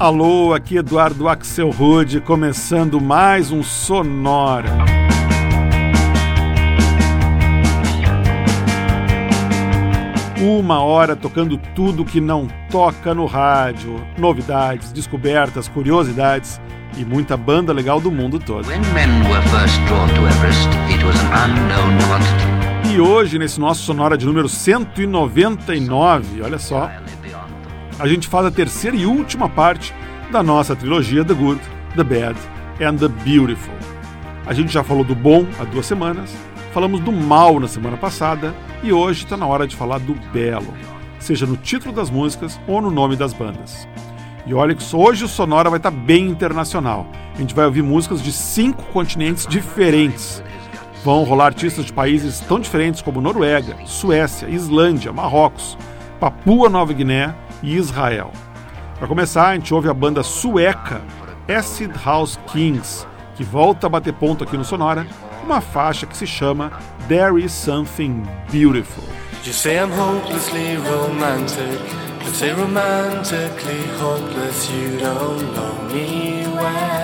Alô, aqui Eduardo Axel Rude, começando mais um Sonora. Uma hora tocando tudo que não toca no rádio, novidades, descobertas, curiosidades e muita banda legal do mundo todo. E hoje, nesse nosso Sonora de número 199, olha só, a gente faz a terceira e última parte da nossa trilogia The Good, The Bad and The Beautiful. A gente já falou do bom há duas semanas, falamos do mal na semana passada e hoje está na hora de falar do belo, seja no título das músicas ou no nome das bandas. E olha que hoje o Sonora vai estar tá bem internacional. A gente vai ouvir músicas de cinco continentes diferentes. Vão rolar artistas de países tão diferentes como Noruega, Suécia, Islândia, Marrocos, Papua Nova Guiné e Israel. Para começar, a gente ouve a banda sueca Acid House Kings, que volta a bater ponto aqui no Sonora, uma faixa que se chama There Is Something Beautiful. You say I'm hopelessly romantic, but say romantically hopeless, you don't know me well.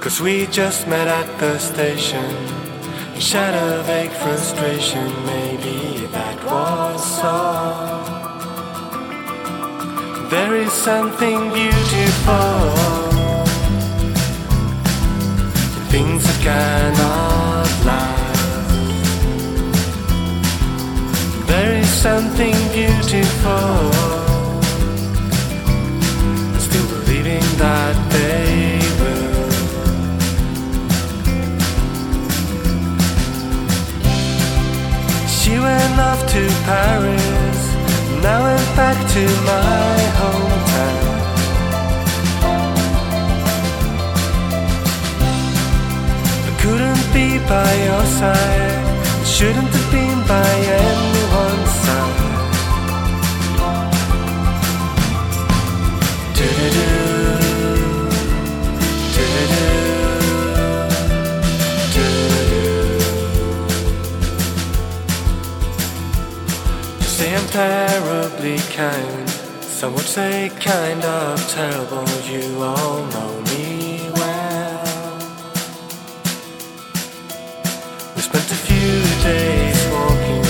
Cause we just met at the station. Shed a vague frustration, maybe that was all. There is something beautiful things that cannot last. There is something beautiful, still believing that Paris, now I'm back to my hometown. I couldn't be by your side, I shouldn't have been by anyone's side. Do-do-do. Terribly kind. Some would say kind of terrible. You all know me well. We spent a few days walking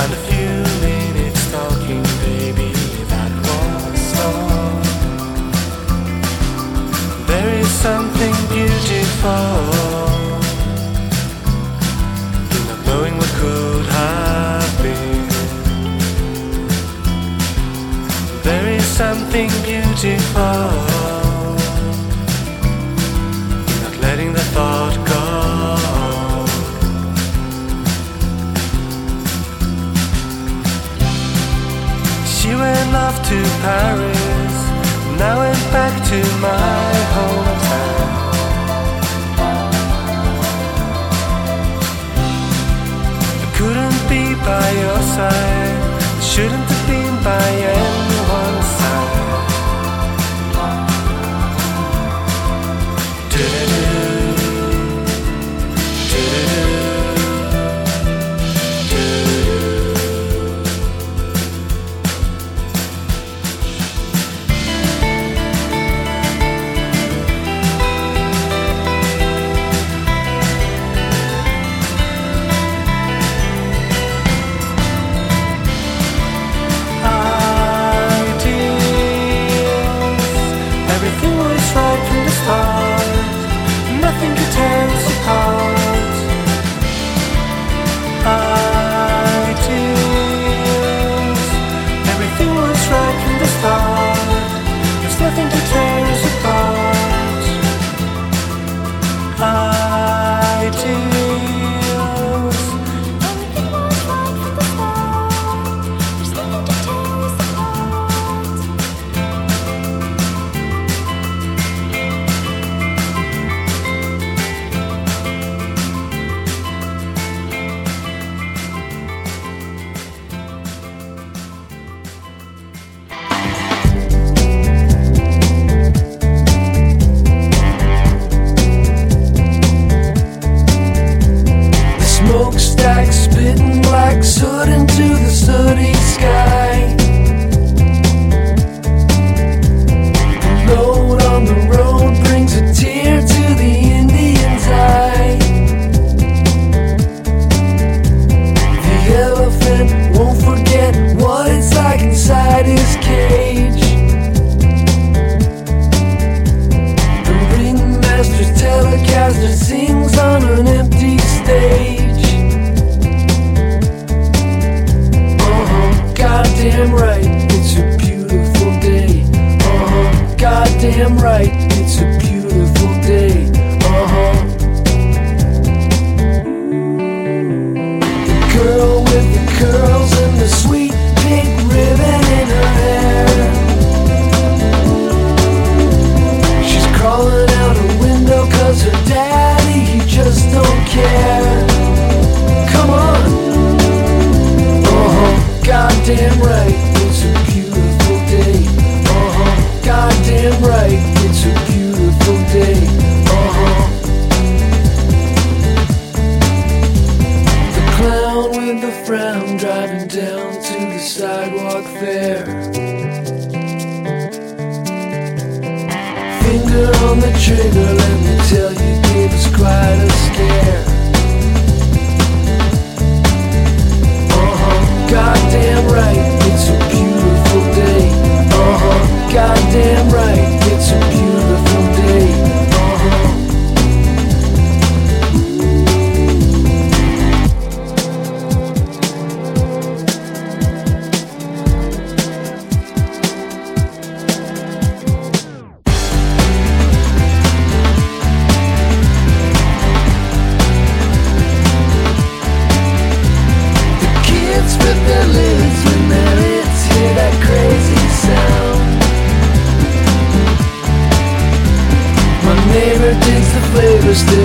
and a few minutes talking, baby. That was all. There is something beautiful. Something beautiful. Not letting the thought go. She went off to Paris. Now I'm back to my hometown. The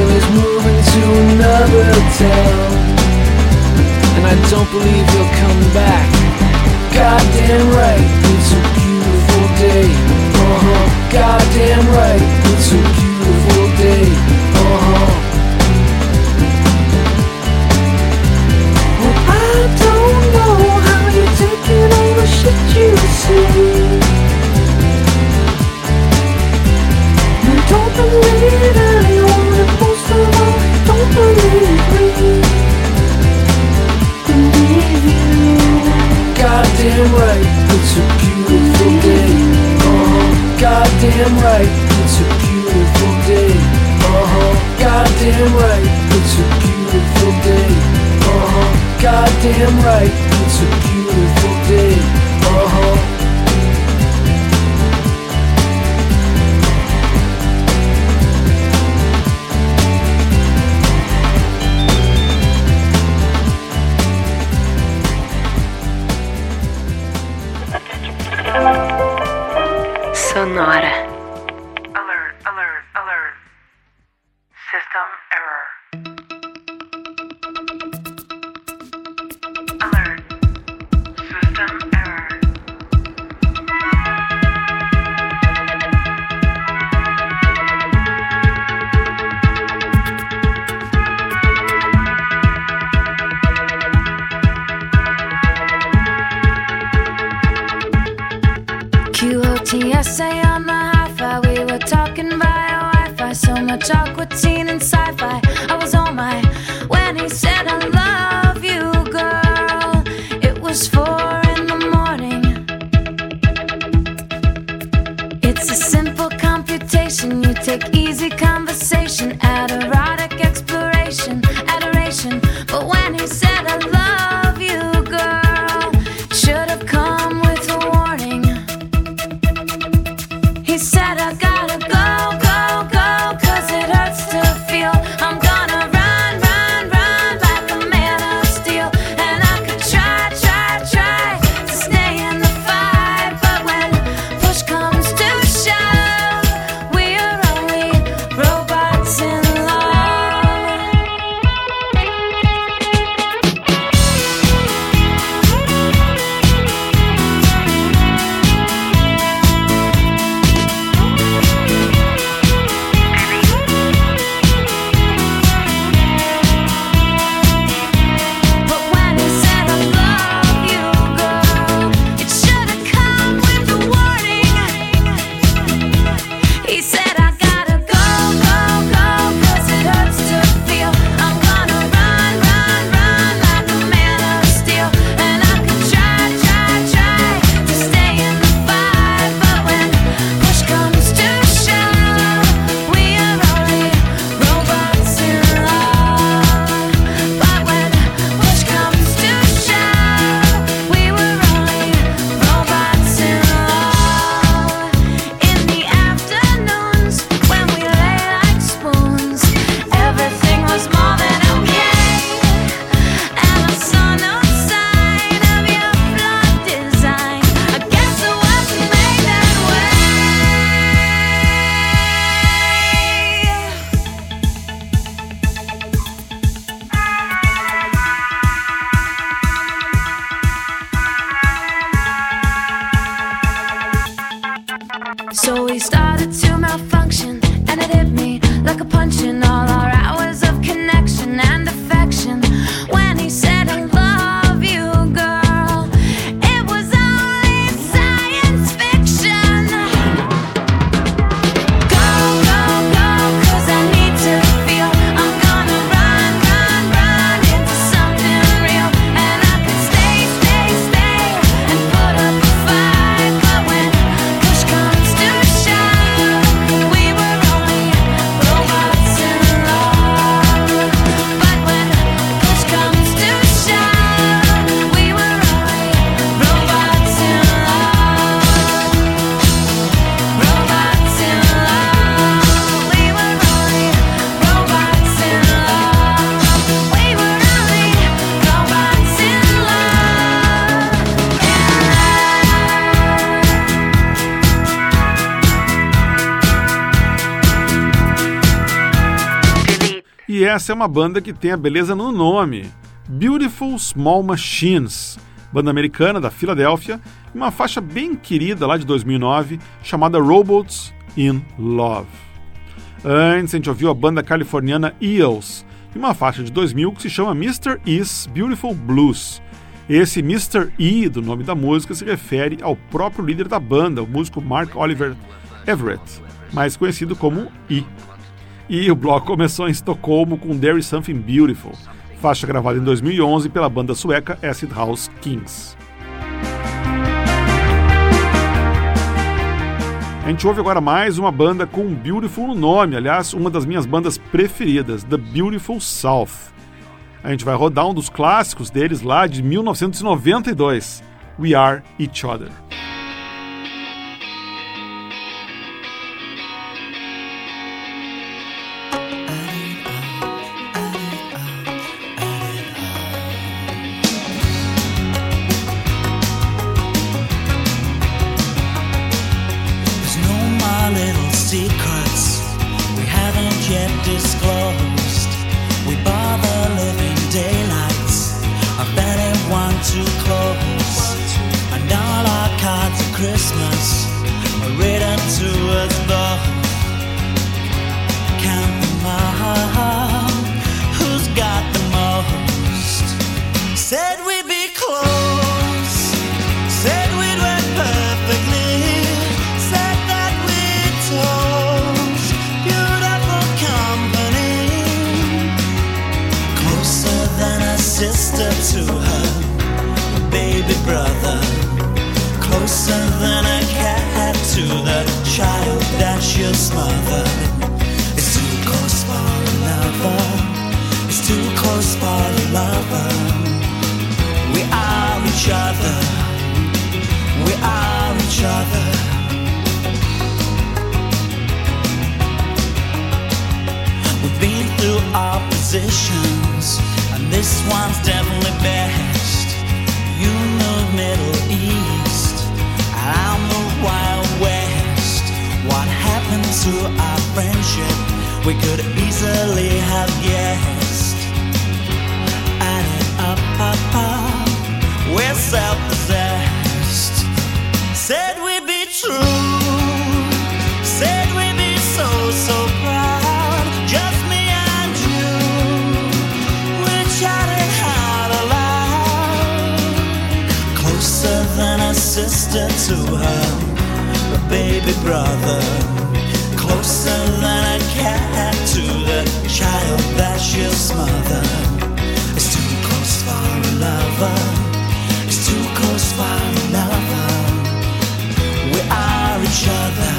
essa é uma banda que tem a beleza no nome: Beautiful Small Machines, banda americana da Filadélfia, uma faixa bem querida lá de 2009 chamada Robots in Love. Antes a gente ouviu a banda californiana Eels e uma faixa de 2000 que se chama Mr. E's Beautiful Blues. Esse Mr. E do nome da música se refere ao próprio líder da banda, o músico Mark Oliver Everett, mais conhecido como E. E o bloco começou em Estocolmo com There Is Something Beautiful, faixa gravada em 2011 pela banda sueca Acid House Kings. A gente ouve agora mais uma banda com Beautiful no nome, aliás, uma das minhas bandas preferidas, The Beautiful South. A gente vai rodar um dos clássicos deles lá de 1992, We Are Each Other. Than a cat to the child that she'll smother. It's too close for a lover. It's too close for a lover. We are each other. We are each other. We've been through oppositions, and this one's definitely best. You know Middle East, I'm the Wild West. What happened to our friendship? We could easily have guessed. Added up, up, up, we're self-possessed. Said we'd be true. Sister to her, a baby brother. Closer than a cat to the child that she'll smother. It's too close for a lover. It's too close for a lover. We are each other.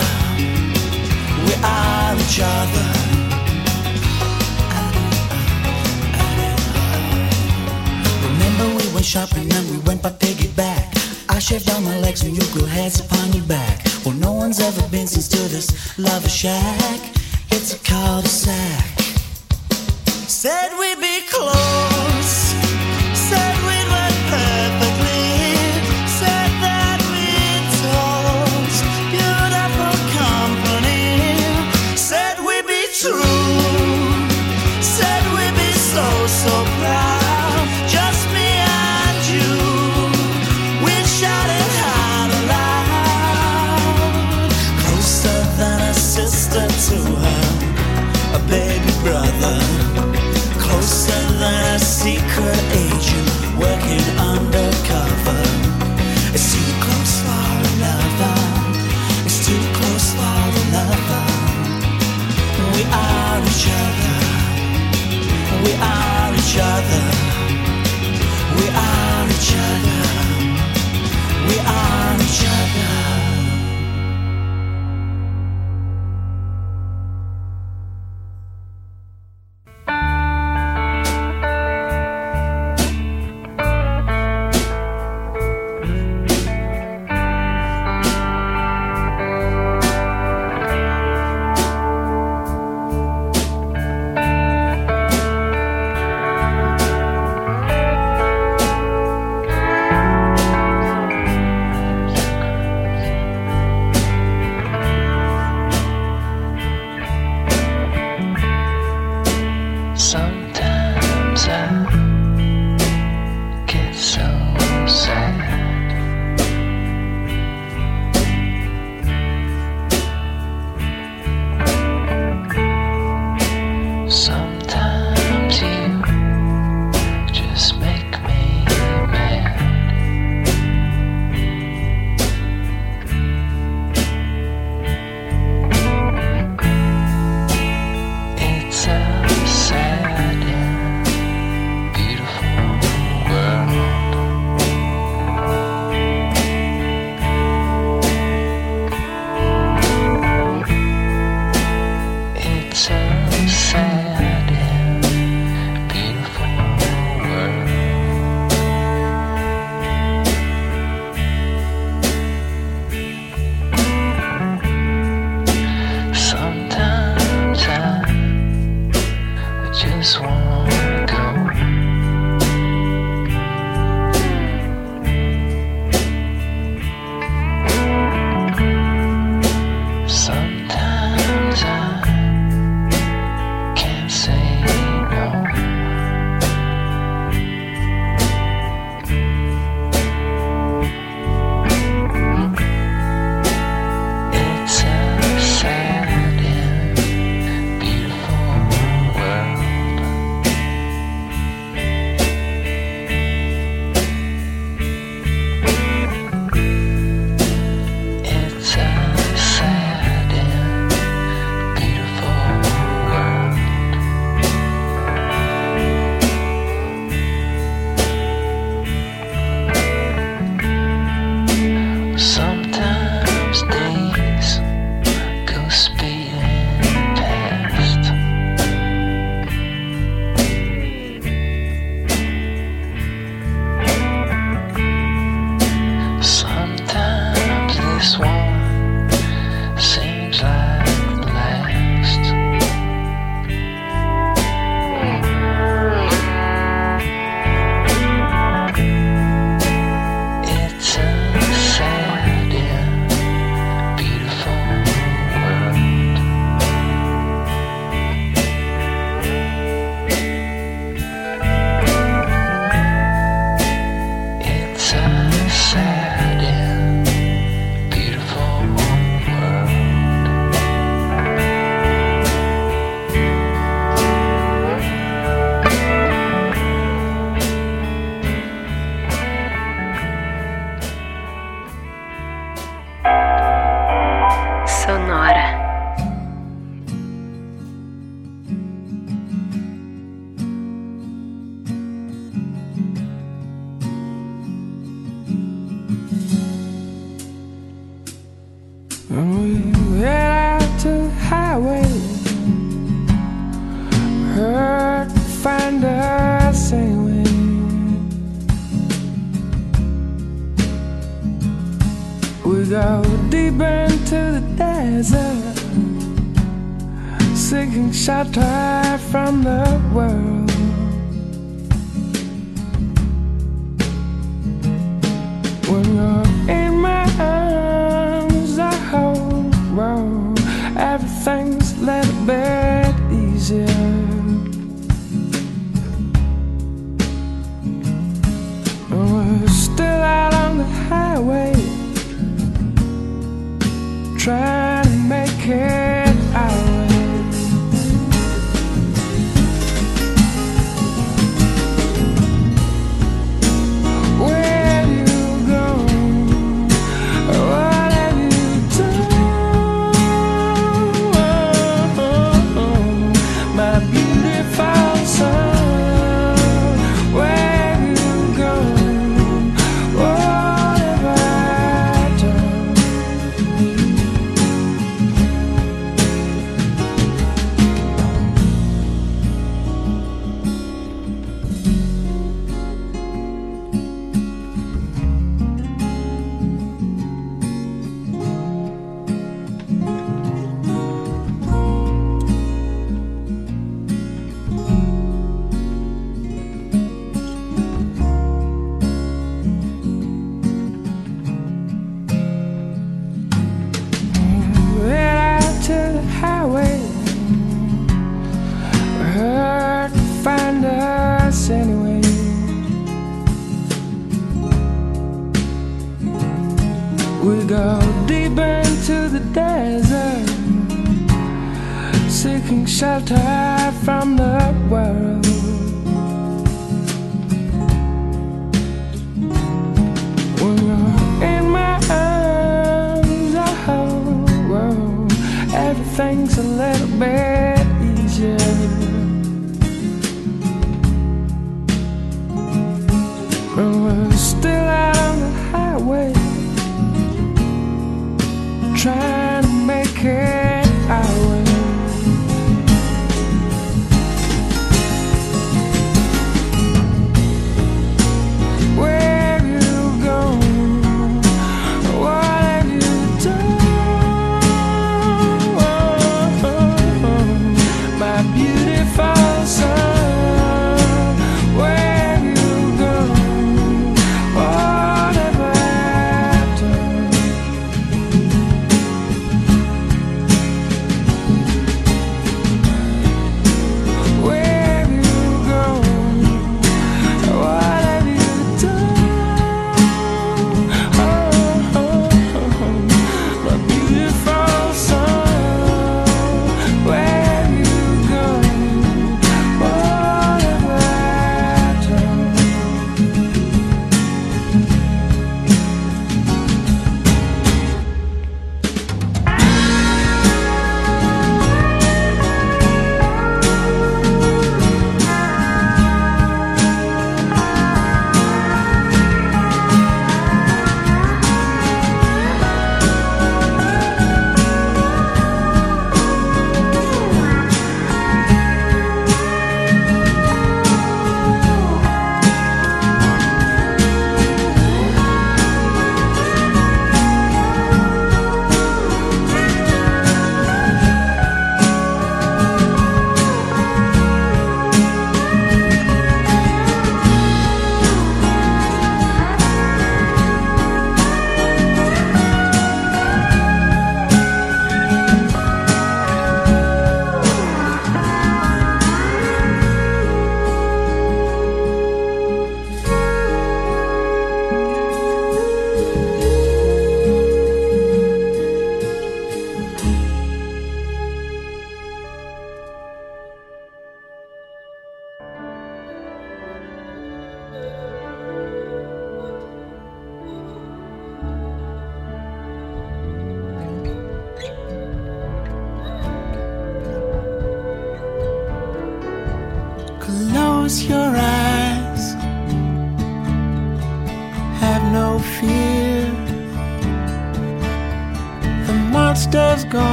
We are each other. Remember we went shopping legs and you grew hairs upon your back. Well, no one's ever been since to this lover shack. It's a cul-de-sac. Said we'd be close. We go deep into the desert, seeking shelter from the world. When you're in my arms, I hold, everything's trying to make it We go deep into the desert, seeking shelter from the world.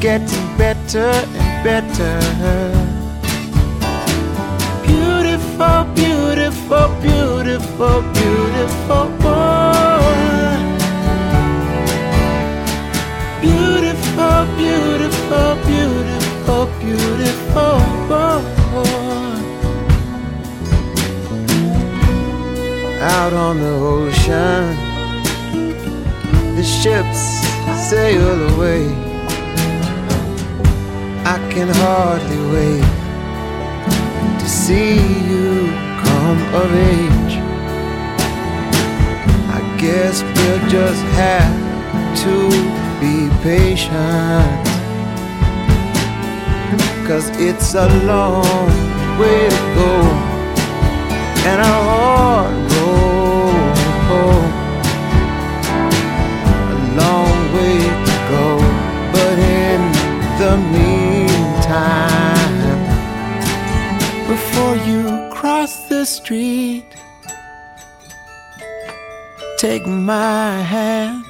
Getting better and better. Beautiful, beautiful, beautiful, beautiful boy. Beautiful, beautiful, beautiful, beautiful boy. Out on the ocean, the ships sail away. Can hardly wait to see you come of age. I guess we'll just have to be patient. Cause it's a long way to go, and a hard road home. A long way to go, but in the meantime, before you cross the street, take my hand.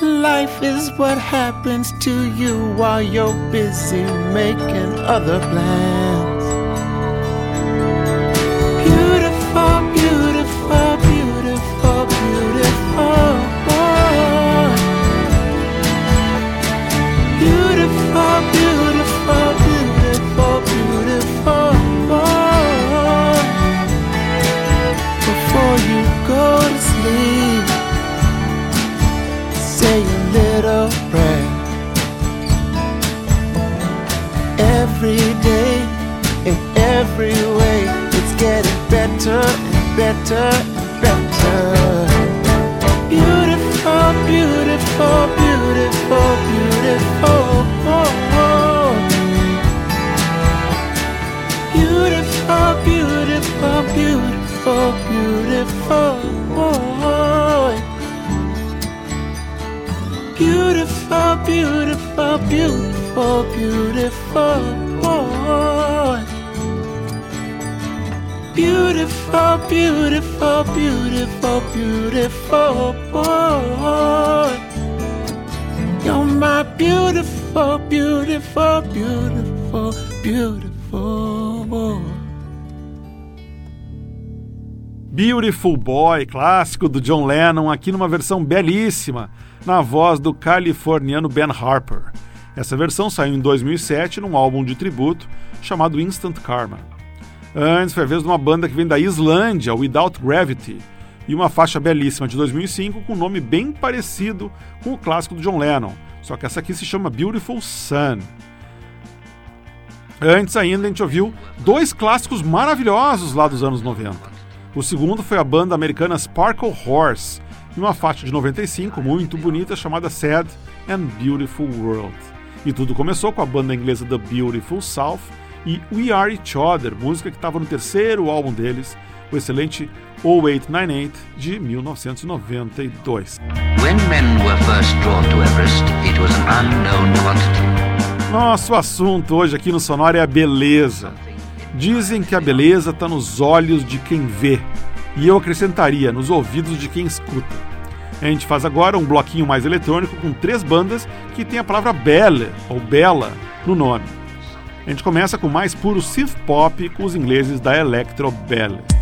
Life is what happens to you while you're busy making other plans. Beautiful Boy, clássico do John Lennon, aqui numa versão belíssima, na voz do californiano Ben Harper. Essa versão saiu em 2007 num álbum de tributo chamado Instant Karma. Antes foi a vez de uma banda que vem da Islândia, Without Gravity, e uma faixa belíssima de 2005 com um nome bem parecido com o clássico do John Lennon, só que essa aqui se chama Beautiful Sun. Antes ainda a gente ouviu dois clássicos maravilhosos lá dos anos 90. O segundo foi a banda americana Sparkle Horse, em uma faixa de 95 muito bonita chamada Sad and Beautiful World. E tudo começou com a banda inglesa The Beautiful South e We Are Each Other, música que estava no terceiro álbum deles, o excelente 0898 de 1992. When men were first drawn to Everest. Nosso assunto hoje aqui no Sonora é a beleza. Dizem que a beleza está nos olhos de quem vê, e eu acrescentaria nos ouvidos de quem escuta. A gente faz agora um bloquinho mais eletrônico com três bandas que tem a palavra belle ou bela no nome. A gente começa com mais puro synth pop com os ingleses da Electro Belle.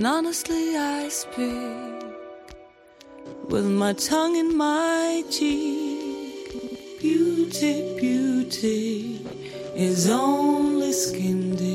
And honestly, I speak with my tongue in my cheek. Beauty, beauty is only skin deep.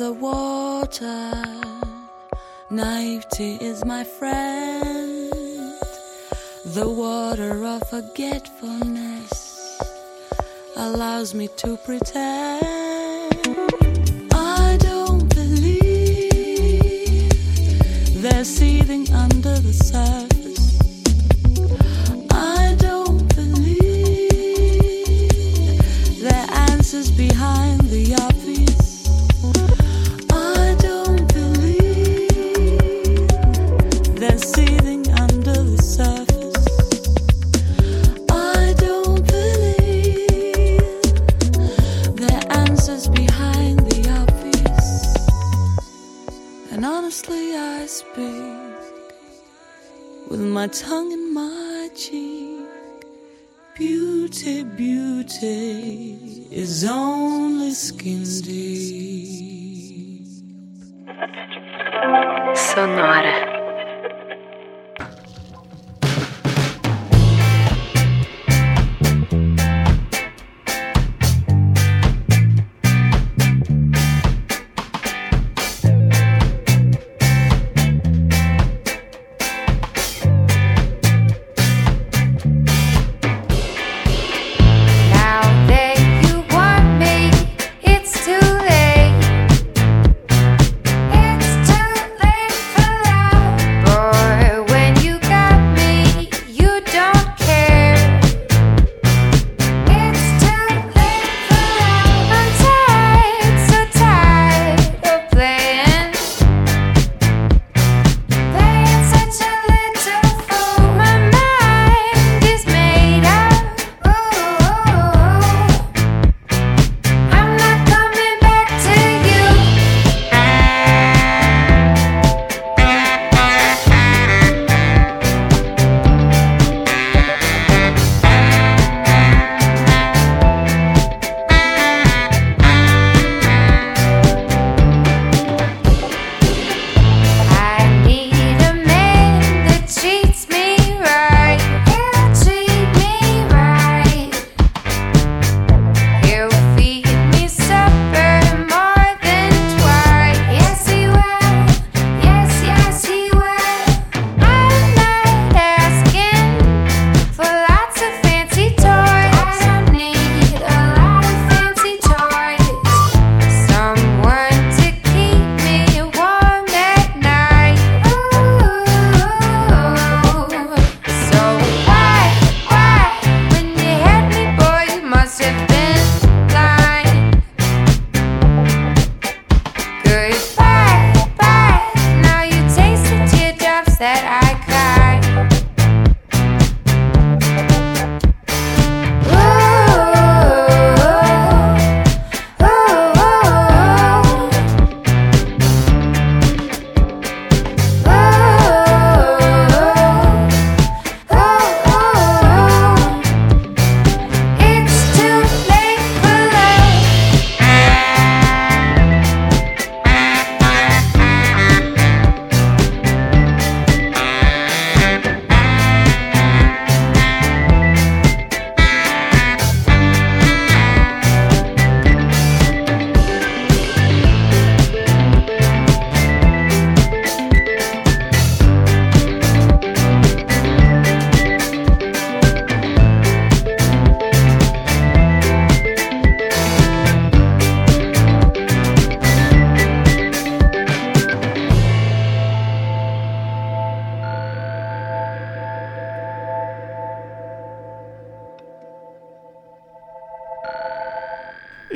the water. Naivety is my friend, the water of forgetfulness allows me to pretend. seething under the surface.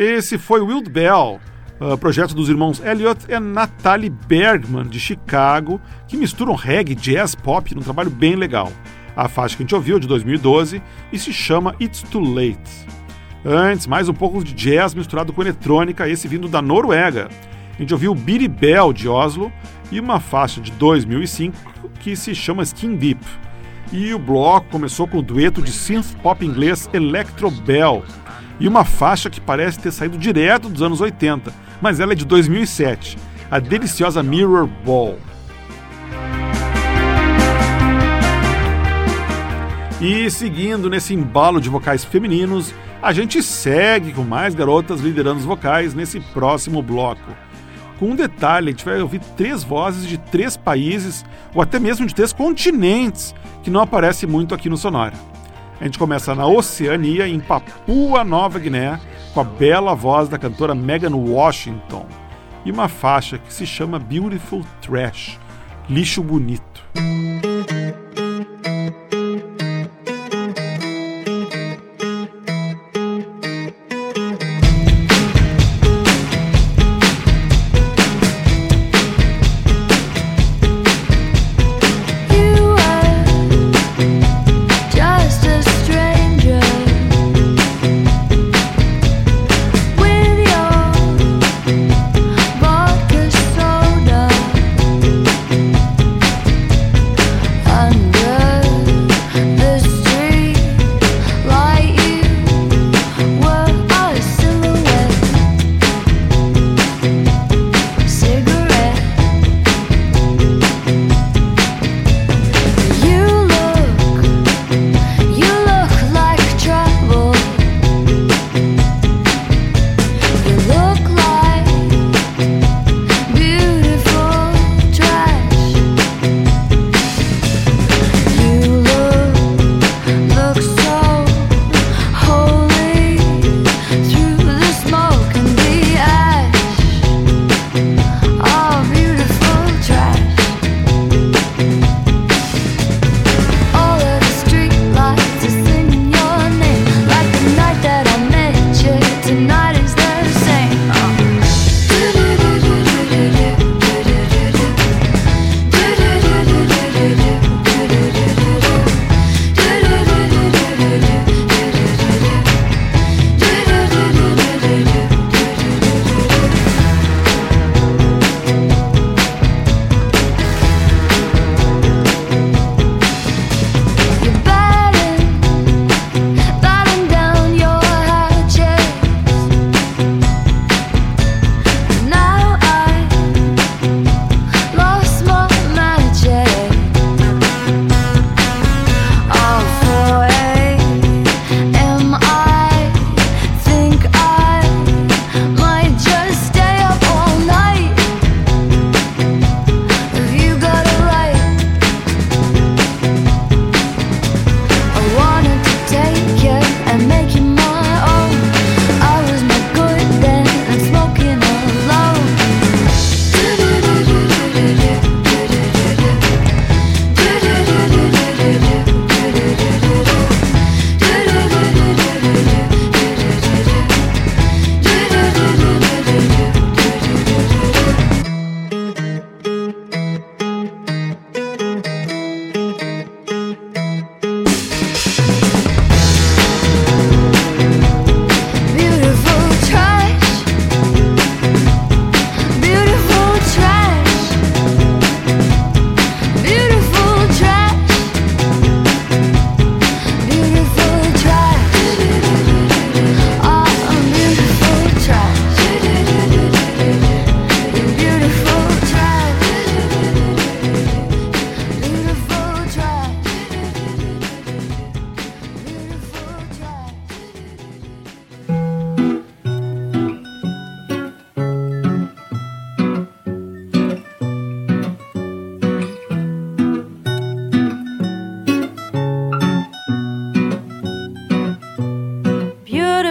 Esse foi Wild Bell, uh, projeto dos irmãos Elliot e Natalie Bergman, de Chicago, que misturam reggae, jazz, pop num trabalho bem legal. A faixa que a gente ouviu é de 2012 e se chama It's Too Late. Antes, mais um pouco de jazz misturado com eletrônica, esse vindo da Noruega. A gente ouviu Beatty Bell, de Oslo, e uma faixa de 2005 que se chama Skin Deep. E o bloco começou com o dueto de synth pop inglês Electro Bell, e uma faixa que parece ter saído direto dos anos 80, mas ela é de 2007, a deliciosa Mirror Ball. E seguindo nesse embalo de vocais femininos, a gente segue com mais garotas liderando os vocais nesse próximo bloco. Com um detalhe, a gente vai ouvir três vozes de três países, ou até mesmo de três continentes, que não aparece muito aqui no Sonora. A gente começa na Oceania, em Papua Nova Guiné, com a bela voz da cantora Megan Washington, e uma faixa que se chama Beautiful Trash lixo bonito.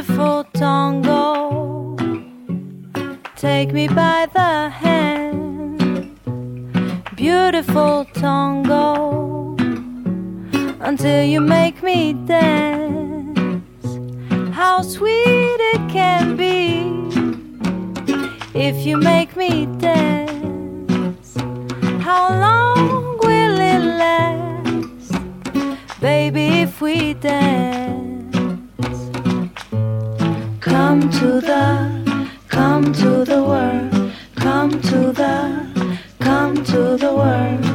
Beautiful tango. Take me by the hand, beautiful tango, until you make me dance. How sweet it can be if you make me dance. How long will it last, baby, if we dance? Come to the, come to the world, come to the, come to the world.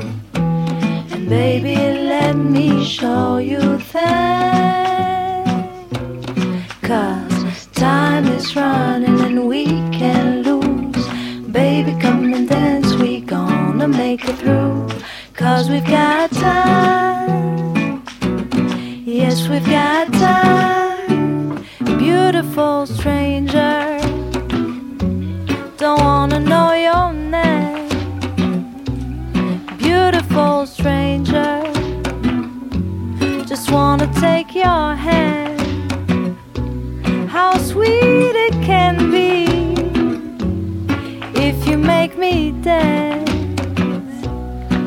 And baby, let me show you things. Cause time is running and we can lose. Baby, come and dance, we gonna make it through. Cause we've got time. Yes, we've got time. Beautiful stranger. Don't wanna know your name. Beautiful stranger. Just wanna take your hand. How sweet it can be if you make me dance.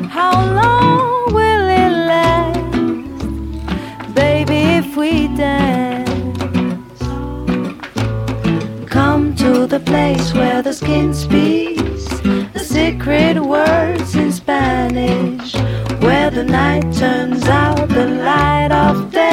How long the place where the skin speaks. The secret words in Spanish, where the night turns out the light of day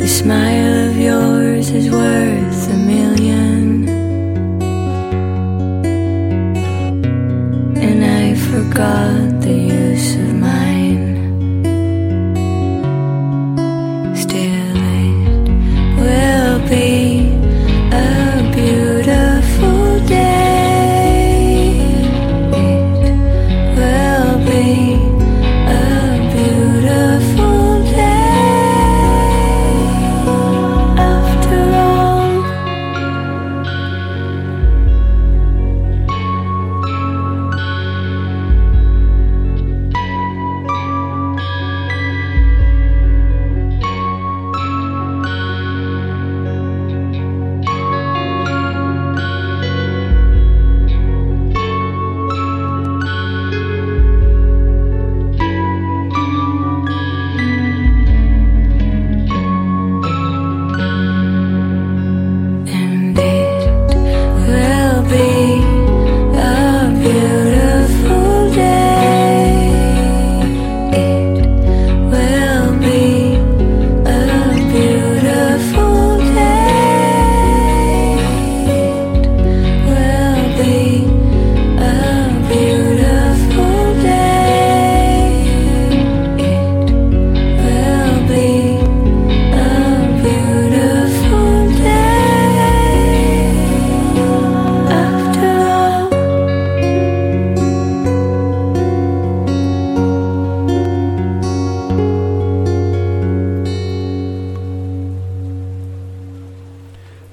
The smile of yours is worth a million. And I forgot.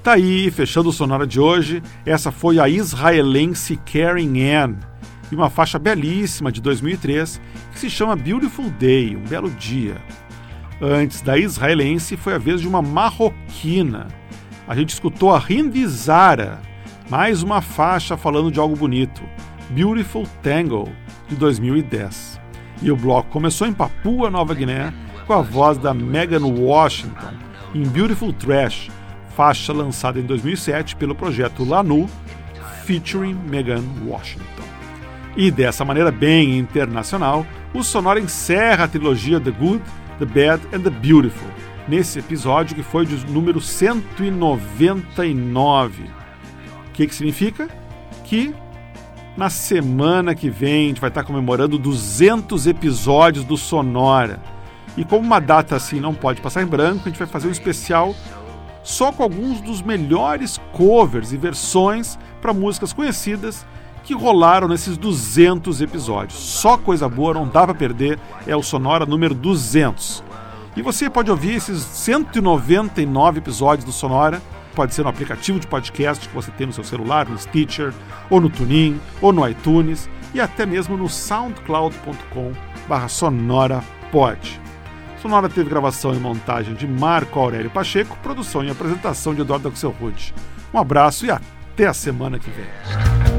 Tá aí, fechando o sonora de hoje, essa foi a israelense Karen Ann e uma faixa belíssima de 2003 que se chama Beautiful Day, um belo dia. Antes da israelense foi a vez de uma marroquina. A gente escutou a Hindi Zara, mais uma faixa falando de algo bonito, Beautiful Tango, de 2010. E o bloco começou em Papua Nova Guiné com a voz da Megan Washington em Beautiful Trash, faixa lançada em 2007 pelo projeto Lanu, featuring Megan Washington. E dessa maneira bem internacional, o Sonora encerra a trilogia The Good, The Bad and The Beautiful, nesse episódio que foi de número 199. O que, que significa? Que na semana que vem a gente vai estar comemorando 200 episódios do Sonora. E como uma data assim não pode passar em branco, a gente vai fazer um especial só com alguns dos melhores covers e versões para músicas conhecidas que rolaram nesses 200 episódios. Só coisa boa, não dá para perder, é o Sonora número 200. E você pode ouvir esses 199 episódios do Sonora, pode ser no aplicativo de podcast que você tem no seu celular, no Stitcher, ou no TuneIn, ou no iTunes, e até mesmo no soundcloud.com sonorapod. Sonora teve gravação e montagem de Marco Aurélio Pacheco, produção e apresentação de Eduardo Axel Rude. Um abraço e até a semana que vem.